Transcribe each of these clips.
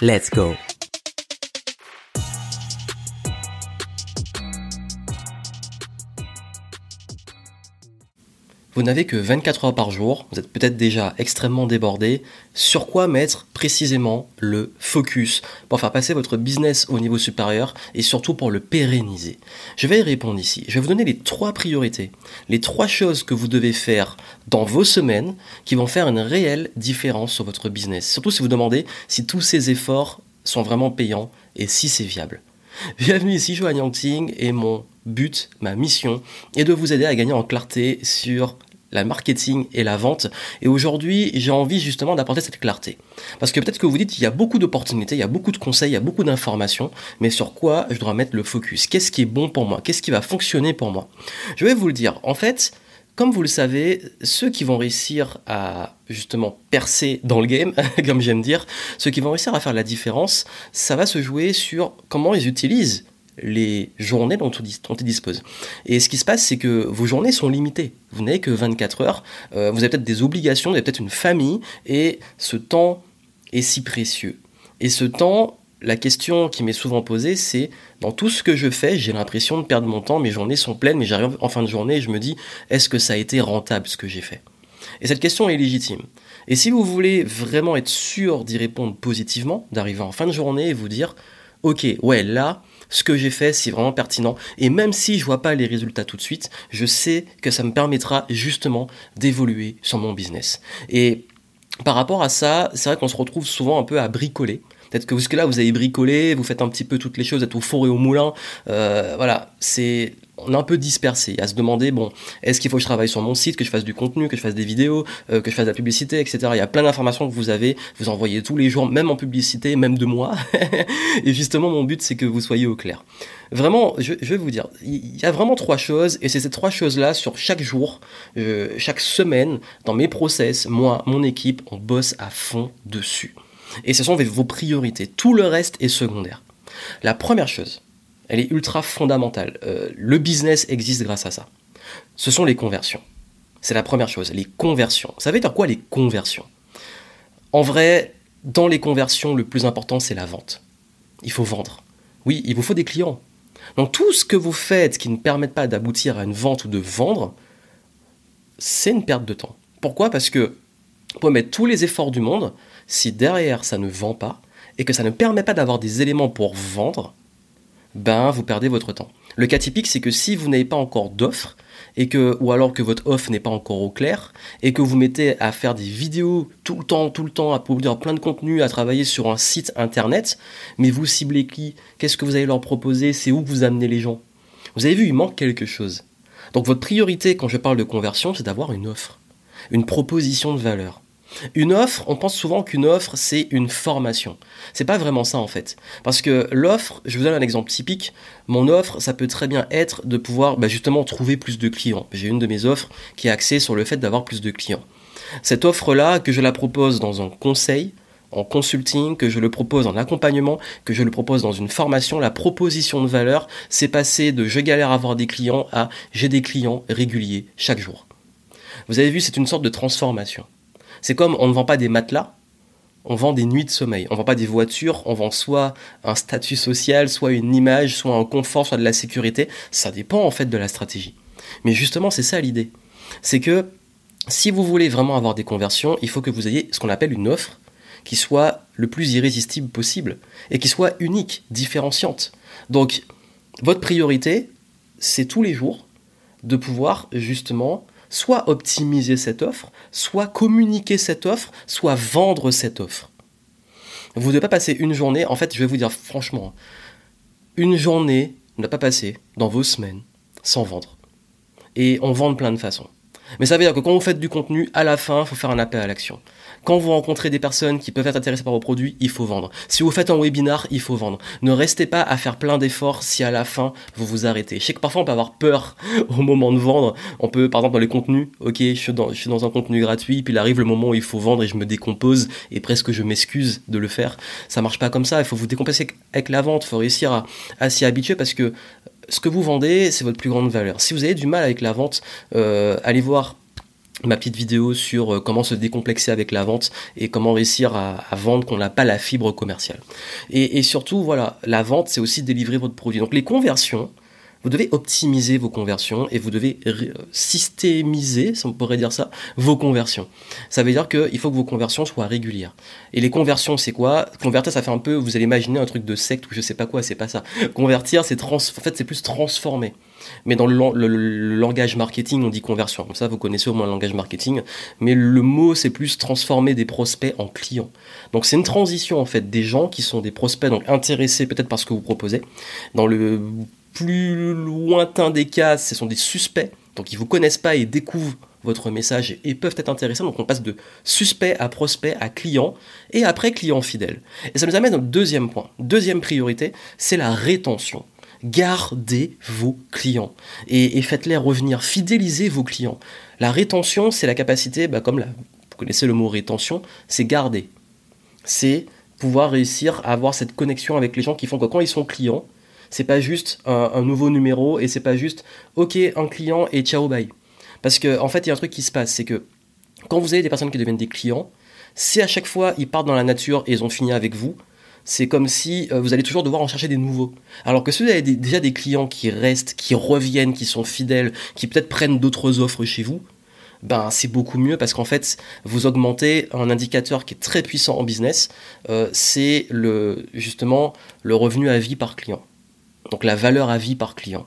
Let's go Vous n'avez que 24 heures par jour, vous êtes peut-être déjà extrêmement débordé. Sur quoi mettre précisément le focus pour faire passer votre business au niveau supérieur et surtout pour le pérenniser? Je vais y répondre ici. Je vais vous donner les trois priorités, les trois choses que vous devez faire dans vos semaines qui vont faire une réelle différence sur votre business. Surtout si vous demandez si tous ces efforts sont vraiment payants et si c'est viable. Bienvenue ici, Joanne Yangting, et mon but, ma mission, est de vous aider à gagner en clarté sur la marketing et la vente. Et aujourd'hui, j'ai envie justement d'apporter cette clarté. Parce que peut-être que vous dites, il y a beaucoup d'opportunités, il y a beaucoup de conseils, il y a beaucoup d'informations, mais sur quoi je dois mettre le focus? Qu'est-ce qui est bon pour moi? Qu'est-ce qui va fonctionner pour moi? Je vais vous le dire. En fait, comme vous le savez, ceux qui vont réussir à justement percer dans le game, comme j'aime dire, ceux qui vont réussir à faire la différence, ça va se jouer sur comment ils utilisent les journées dont, ils disposent. Et ce qui se passe, c'est que vos journées sont limitées. Vous n'avez que 24 heures, euh, vous avez peut-être des obligations, vous avez peut-être une famille, et ce temps est si précieux. Et ce temps, la question qui m'est souvent posée, c'est dans tout ce que je fais, j'ai l'impression de perdre mon temps, mes journées sont pleines, mais j'arrive en fin de journée et je me dis, est-ce que ça a été rentable ce que j'ai fait? Et cette question est légitime. Et si vous voulez vraiment être sûr d'y répondre positivement, d'arriver en fin de journée et vous dire, ok, ouais, là, ce que j'ai fait, c'est vraiment pertinent. Et même si je vois pas les résultats tout de suite, je sais que ça me permettra justement d'évoluer sur mon business. Et par rapport à ça, c'est vrai qu'on se retrouve souvent un peu à bricoler. Peut-être que jusque là vous avez bricolé, vous faites un petit peu toutes les choses, êtes au four et au moulin. Euh, voilà, c'est on est un peu dispersé à se demander bon est-ce qu'il faut que je travaille sur mon site que je fasse du contenu que je fasse des vidéos euh, que je fasse de la publicité etc il y a plein d'informations que vous avez vous envoyez tous les jours même en publicité même de moi. Et justement mon but c'est que vous soyez au clair. Vraiment je, vais vous dire il y a vraiment trois choses et c'est ces trois choses là sur chaque jour euh, chaque semaine dans mes process moi mon équipe on bosse à fond dessus. Et ce sont vos priorités. Tout le reste est secondaire. La première chose elle est ultra fondamentale. Euh, le business existe grâce à ça. Ce sont les conversions. C'est la première chose, les conversions. Vous savez dire quoi les conversions? En vrai, dans les conversions, le plus important, c'est la vente. Il faut vendre. Oui, il vous faut des clients. Donc tout ce que vous faites qui ne permet pas d'aboutir à une vente ou de vendre, c'est une perte de temps. Pourquoi? Parce que vous pouvez mettre tous les efforts du monde, si derrière ça ne vend pas, et que ça ne permet pas d'avoir des éléments pour vendre, ben vous perdez votre temps. Le cas typique, c'est que si vous n'avez pas encore d'offre, ou alors que votre offre n'est pas encore au clair, et que vous mettez à faire des vidéos tout le temps, tout le temps, à produire plein de contenu, à travailler sur un site internet, mais vous ciblez qui? Qu'est-ce que vous allez leur proposer? C'est où vous amenez les gens? Vous avez vu, il manque quelque chose. Donc votre priorité quand je parle de conversion, c'est d'avoir une offre, une proposition de valeur. Une offre, on pense souvent qu'une offre, c'est une formation. C'est pas vraiment ça en fait. Parce que l'offre, je vous donne un exemple typique, mon offre, ça peut très bien être de pouvoir bah, justement trouver plus de clients. J'ai une de mes offres qui est axée sur le fait d'avoir plus de clients. Cette offre-là, que je la propose dans un conseil, en consulting, que je le propose en accompagnement, que je le propose dans une formation, la proposition de valeur, c'est passer de je galère à avoir des clients à j'ai des clients réguliers chaque jour. Vous avez vu, c'est une sorte de transformation. C'est comme on ne vend pas des matelas, on vend des nuits de sommeil. On ne vend pas des voitures, on vend soit un statut social, soit une image, soit un confort, soit de la sécurité. Ça dépend en fait de la stratégie. Mais justement, c'est ça l'idée. C'est que si vous voulez vraiment avoir des conversions, il faut que vous ayez ce qu'on appelle une offre qui soit le plus irrésistible possible et qui soit unique, différenciante. Donc, votre priorité, c'est tous les jours de pouvoir justement soit optimiser cette offre, soit communiquer cette offre, soit vendre cette offre. Vous ne devez pas passer une journée, en fait je vais vous dire franchement, une journée ne pas passer dans vos semaines sans vendre. Et on vend de plein de façons. Mais ça veut dire que quand vous faites du contenu, à la fin, il faut faire un appel à l'action. Quand vous rencontrez des personnes qui peuvent être intéressées par vos produits, il faut vendre. Si vous faites un webinar, il faut vendre. Ne restez pas à faire plein d'efforts si à la fin vous vous arrêtez. Je sais que parfois on peut avoir peur au moment de vendre. On peut, par exemple, dans les contenus, ok, je suis dans, un contenu gratuit, puis il arrive le moment où il faut vendre et je me décompose et presque je m'excuse de le faire. Ça marche pas comme ça. Il faut vous décompenser avec la vente. Il faut réussir à, à s'y habituer parce que ce que vous vendez, c'est votre plus grande valeur. Si vous avez du mal avec la vente, euh, allez voir ma petite vidéo sur euh, comment se décomplexer avec la vente et comment réussir à, vendre qu'on n'a pas la fibre commerciale. Et, surtout, voilà, la vente, c'est aussi délivrer votre produit. Donc les conversions, vous devez optimiser vos conversions et vous devez systémiser, si on pourrait dire ça, vos conversions. Ça veut dire qu'il faut que vos conversions soient régulières. Et les conversions, c'est quoi? Convertir, ça fait un peu, vous allez imaginer un truc de secte ou je sais pas quoi, c'est pas ça. Convertir, c'est trans, en fait, c'est plus transformer. Mais dans le, langage marketing, on dit conversion. Comme ça, vous connaissez au moins le langage marketing. Mais le mot, c'est plus transformer des prospects en clients. Donc, c'est une transition, en fait, des gens qui sont des prospects, donc intéressés peut-être par ce que vous proposez. Dans le plus lointain des cas, ce sont des suspects, donc ils vous connaissent pas et découvrent votre message et peuvent être intéressants. Donc on passe de suspect à prospect à client et après client fidèle. Et ça nous amène au deuxième point. Deuxième priorité, c'est la rétention. Gardez vos clients et, faites-les revenir. Fidélisez vos clients. La rétention, c'est la capacité, bah, comme vous connaissez le mot rétention, c'est garder. C'est pouvoir réussir à avoir cette connexion avec les gens qui font que quand ils sont clients, c'est pas juste un, nouveau numéro et c'est pas juste ok un client et ciao bye. Parce qu'en en fait il y a un truc qui se passe, c'est que quand vous avez des personnes qui deviennent des clients, si à chaque fois ils partent dans la nature et ils ont fini avec vous, c'est comme si euh, vous allez toujours devoir en chercher des nouveaux. Alors que si vous avez déjà des clients qui restent, qui reviennent, qui sont fidèles, qui peut-être prennent d'autres offres chez vous, ben c'est beaucoup mieux parce qu'en fait vous augmentez un indicateur qui est très puissant en business, euh, c'est le justement le revenu à vie par client donc la valeur à vie par client.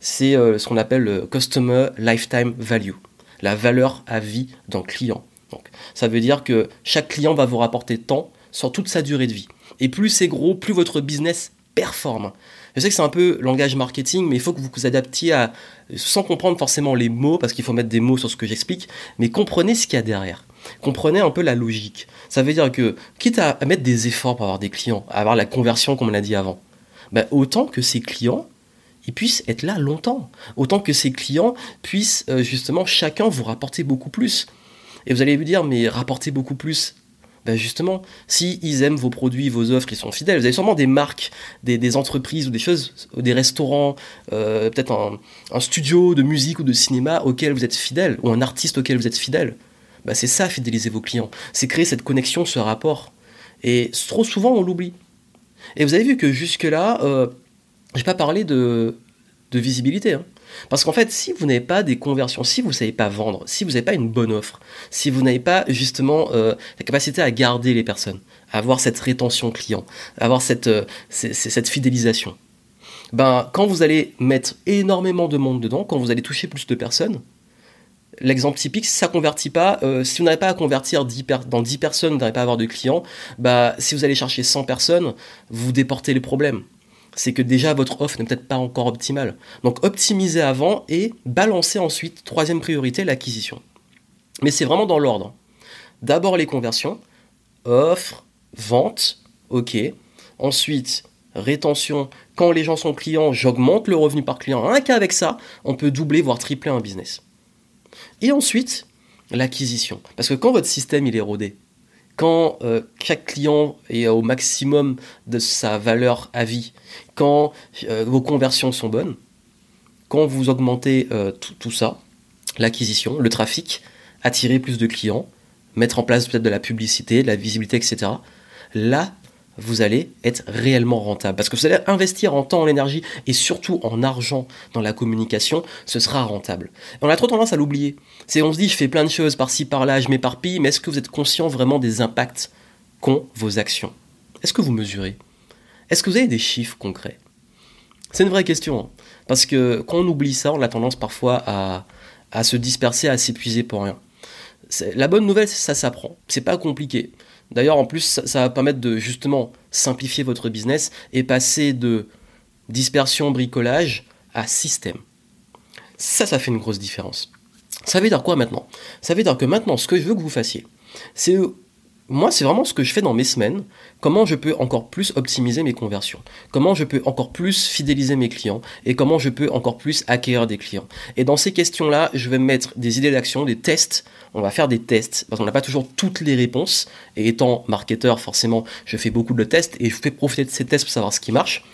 C'est euh, ce qu'on appelle le Customer Lifetime Value, la valeur à vie d'un client. Donc, ça veut dire que chaque client va vous rapporter tant sur toute sa durée de vie. Et plus c'est gros, plus votre business performe. Je sais que c'est un peu langage marketing, mais il faut que vous vous adaptiez à, sans comprendre forcément les mots, parce qu'il faut mettre des mots sur ce que j'explique, mais comprenez ce qu'il y a derrière. Comprenez un peu la logique. Ça veut dire que, quitte à mettre des efforts pour avoir des clients, à avoir la conversion comme on l'a dit avant, bah, autant que ses clients ils puissent être là longtemps. Autant que ses clients puissent euh, justement chacun vous rapporter beaucoup plus. Et vous allez vous dire, mais rapporter beaucoup plus. Ben justement, si ils aiment vos produits, vos offres, ils sont fidèles. Vous avez sûrement des marques, des, entreprises ou des choses, des restaurants, euh, peut-être un, studio de musique ou de cinéma auquel vous êtes fidèle, ou un artiste auquel vous être fidèle. Ben c'est ça, fidéliser vos clients. C'est créer cette connexion, ce rapport. Et trop souvent, on l'oublie. Et vous avez vu que jusque-là, euh, j'ai pas parlé de, visibilité. Hein. Parce qu'en fait, si vous n'avez pas des conversions, si vous ne savez pas vendre, si vous n'avez pas une bonne offre, si vous n'avez pas justement euh, la capacité à garder les personnes, à avoir cette rétention client, à avoir cette, euh, cette fidélisation, ben, quand vous allez mettre énormément de monde dedans, quand vous allez toucher plus de personnes, L'exemple typique, si ça convertit pas, euh, si vous n'avez pas à convertir 10 dans 10 personnes, vous n'arrivez pas à avoir de clients, bah, si vous allez chercher 100 personnes, vous déportez les problèmes. C'est que déjà votre offre n'est peut-être pas encore optimale. Donc optimisez avant et balancez ensuite, troisième priorité, l'acquisition. Mais c'est vraiment dans l'ordre. D'abord les conversions, offre, vente, ok. Ensuite, rétention. Quand les gens sont clients, j'augmente le revenu par client. Un cas avec ça, on peut doubler, voire tripler un business. Et ensuite, l'acquisition. Parce que quand votre système est rodé, quand euh, chaque client est au maximum de sa valeur à vie, quand euh, vos conversions sont bonnes, quand vous augmentez euh, tout ça, l'acquisition, le trafic, attirer plus de clients, mettre en place peut-être de la publicité, de la visibilité, etc. Là, vous allez être réellement rentable. Parce que vous allez investir en temps, en énergie et surtout en argent dans la communication, ce sera rentable. on a trop tendance à l'oublier. C'est on se dit je fais plein de choses par-ci par-là, je m'éparpille, mais est-ce que vous êtes conscient vraiment des impacts qu'ont vos actions? Est-ce que vous mesurez? Est-ce que vous avez des chiffres concrets? C'est une vraie question. Hein. Parce que quand on oublie ça, on a tendance parfois à, à se disperser, à s'épuiser pour rien. La bonne nouvelle, ça s'apprend. C'est pas compliqué. D'ailleurs, en plus, ça, va permettre de justement simplifier votre business et passer de dispersion, bricolage à système. Ça, ça fait une grosse différence. Ça veut dire quoi maintenant? Ça veut dire que maintenant, ce que je veux que vous fassiez, c'est moi, c'est vraiment ce que je fais dans mes semaines. Comment je peux encore plus optimiser mes conversions Comment je peux encore plus fidéliser mes clients Et comment je peux encore plus acquérir des clients Et dans ces questions-là, je vais mettre des idées d'action, des tests. On va faire des tests parce qu'on n'a pas toujours toutes les réponses. Et étant marketeur, forcément, je fais beaucoup de tests et je fais profiter de ces tests pour savoir ce qui marche.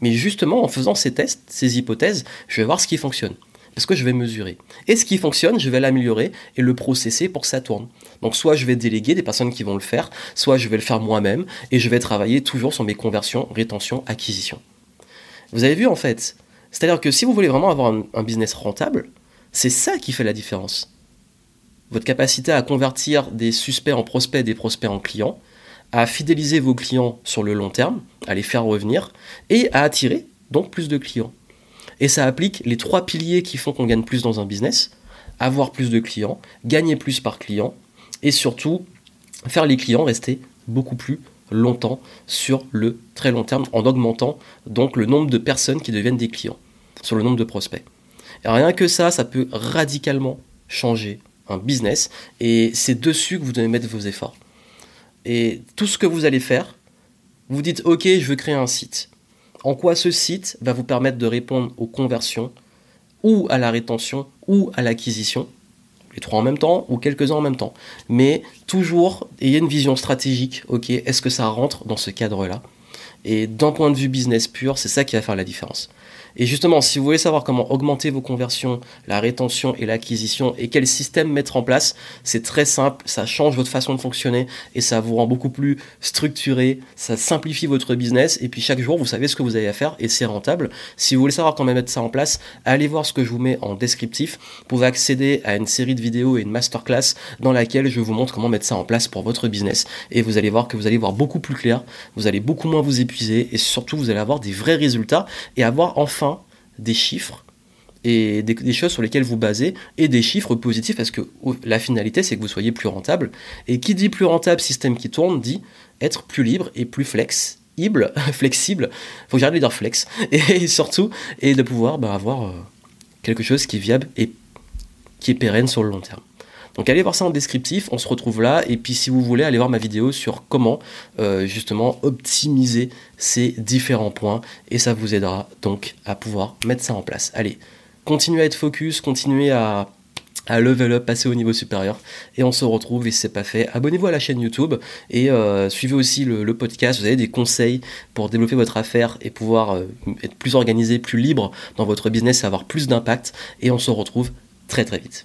Mais justement, en faisant ces tests, ces hypothèses, je vais voir ce qui fonctionne parce que je vais mesurer. Et ce qui fonctionne, je vais l'améliorer et le processer pour que ça tourne. Donc soit je vais déléguer des personnes qui vont le faire, soit je vais le faire moi-même et je vais travailler toujours sur mes conversions, rétention, acquisition. Vous avez vu en fait C'est-à-dire que si vous voulez vraiment avoir un, business rentable, c'est ça qui fait la différence. Votre capacité à convertir des suspects en prospects, des prospects en clients, à fidéliser vos clients sur le long terme, à les faire revenir et à attirer donc plus de clients. Et ça applique les trois piliers qui font qu'on gagne plus dans un business avoir plus de clients, gagner plus par client et surtout faire les clients rester beaucoup plus longtemps sur le très long terme en augmentant donc le nombre de personnes qui deviennent des clients sur le nombre de prospects. Rien que ça, ça peut radicalement changer un business et c'est dessus que vous devez mettre vos efforts. Et tout ce que vous allez faire, vous dites ok, je veux créer un site en quoi ce site va vous permettre de répondre aux conversions ou à la rétention ou à l'acquisition, les trois en même temps ou quelques-uns en même temps. Mais toujours ayez une vision stratégique, ok, est-ce que ça rentre dans ce cadre-là? Et d'un point de vue business pur, c'est ça qui va faire la différence. Et justement, si vous voulez savoir comment augmenter vos conversions, la rétention et l'acquisition et quel système mettre en place, c'est très simple, ça change votre façon de fonctionner et ça vous rend beaucoup plus structuré, ça simplifie votre business et puis chaque jour vous savez ce que vous avez à faire et c'est rentable. Si vous voulez savoir comment mettre ça en place, allez voir ce que je vous mets en descriptif. Vous pouvez accéder à une série de vidéos et une masterclass dans laquelle je vous montre comment mettre ça en place pour votre business et vous allez voir que vous allez voir beaucoup plus clair, vous allez beaucoup moins vous épuiser et surtout vous allez avoir des vrais résultats et avoir enfin des chiffres et des, choses sur lesquelles vous basez et des chiffres positifs parce que la finalité c'est que vous soyez plus rentable. Et qui dit plus rentable système qui tourne dit être plus libre et plus flexible flexible. Faut que j'arrête de dire flex. Et surtout et de pouvoir bah, avoir euh, quelque chose qui est viable et qui est pérenne sur le long terme donc allez voir ça en descriptif, on se retrouve là. Et puis si vous voulez, allez voir ma vidéo sur comment euh, justement optimiser ces différents points. Et ça vous aidera donc à pouvoir mettre ça en place. Allez, continuez à être focus, continuez à level up, passer au niveau supérieur. Et on se retrouve, et si c'est pas fait, abonnez-vous à la chaîne YouTube et euh, suivez aussi le, podcast. Vous avez des conseils pour développer votre affaire et pouvoir euh, être plus organisé, plus libre dans votre business et avoir plus d'impact. Et on se retrouve très très vite.